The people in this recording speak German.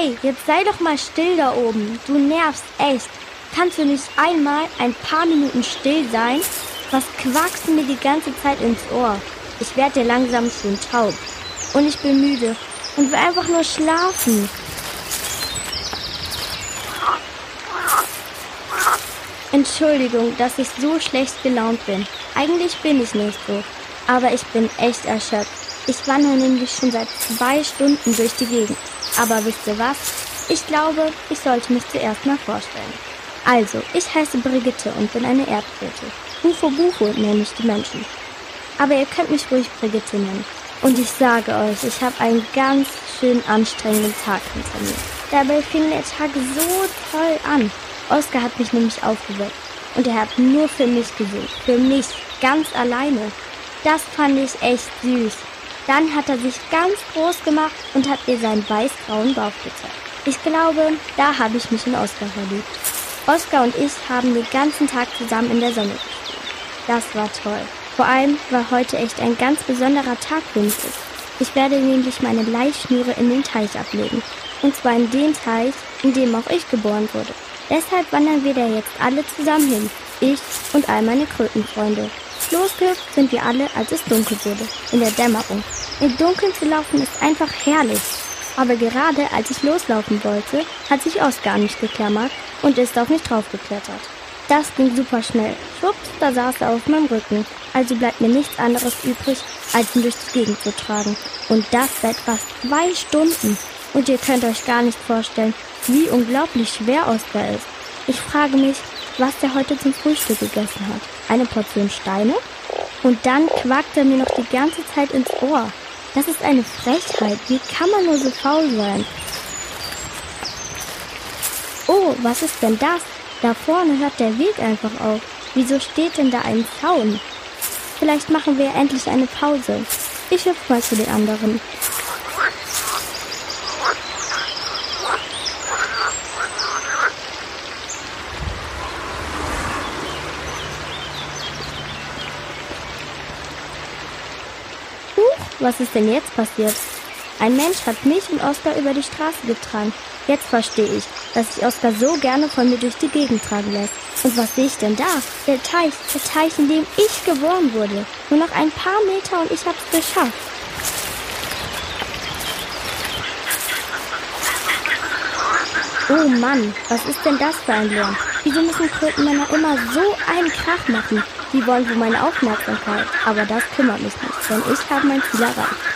Hey, jetzt sei doch mal still da oben. Du nervst echt. Kannst du nicht einmal ein paar Minuten still sein? Was quackst du mir die ganze Zeit ins Ohr? Ich werde dir langsam schon taub. Und ich bin müde und will einfach nur schlafen. Entschuldigung, dass ich so schlecht gelaunt bin. Eigentlich bin ich nicht so. Aber ich bin echt erschöpft. Ich wandere nämlich schon seit zwei Stunden durch die Gegend. Aber wisst ihr was? Ich glaube, ich sollte mich zuerst mal vorstellen. Also, ich heiße Brigitte und bin eine Erdkröte. Bufo Bufo nenne ich die Menschen. Aber ihr könnt mich ruhig Brigitte nennen. Und ich sage euch, ich habe einen ganz schön anstrengenden Tag hinter mir. Dabei fing der Tag so toll an. Oskar hat mich nämlich aufgeweckt. Und er hat nur für mich gesungen. Für mich, ganz alleine. Das fand ich echt süß. Dann hat er sich ganz groß gemacht und hat mir seinen weißgrauen Bauch gezeigt. Ich glaube, da habe ich mich in Oskar verliebt. Oskar und ich haben den ganzen Tag zusammen in der Sonne gespielt. Das war toll. Vor allem war heute echt ein ganz besonderer Tag für mich. Ich werde nämlich meine Leihschnüre in den Teich ablegen. Und zwar in den Teich, in dem auch ich geboren wurde. Deshalb wandern wir da jetzt alle zusammen hin. Ich und all meine Krötenfreunde. Losgehüpft sind wir alle, als es dunkel wurde. In der Dämmerung. Im Dunkeln zu laufen ist einfach herrlich. Aber gerade als ich loslaufen wollte, hat sich Oskar an mich geklammert und ist auf mich draufgeklettert. Das ging super schnell. Schwupps, da saß er auf meinem Rücken. Also bleibt mir nichts anderes übrig, als ihn durch die Gegend zu tragen. Und das seit fast zwei Stunden. Und ihr könnt euch gar nicht vorstellen, wie unglaublich schwer Oskar ist. Ich frage mich, was er heute zum Frühstück gegessen hat. Eine Portion Steine? Und dann quakt er mir noch die ganze Zeit ins Ohr. Das ist eine Frechheit. Wie kann man nur so faul sein? Oh, was ist denn das? Da vorne hört der Weg einfach auf. Wieso steht denn da ein Zaun? Vielleicht machen wir endlich eine Pause. Ich hüpf mal zu den anderen. Was ist denn jetzt passiert? Ein Mensch hat mich und Oskar über die Straße getragen. Jetzt verstehe ich, dass sich Oskar so gerne von mir durch die Gegend tragen lässt. Und was sehe ich denn da? Der Teich, der Teich, in dem ich geboren wurde. Nur noch ein paar Meter und ich hab's geschafft. Oh Mann, was ist denn das für ein Lärm? Wieso müssen Krötenmänner immer so einen Krach machen? Die wollen wohl meine Aufmerksamkeit, aber das kümmert mich nicht, denn ich habe mein Ziel erreicht.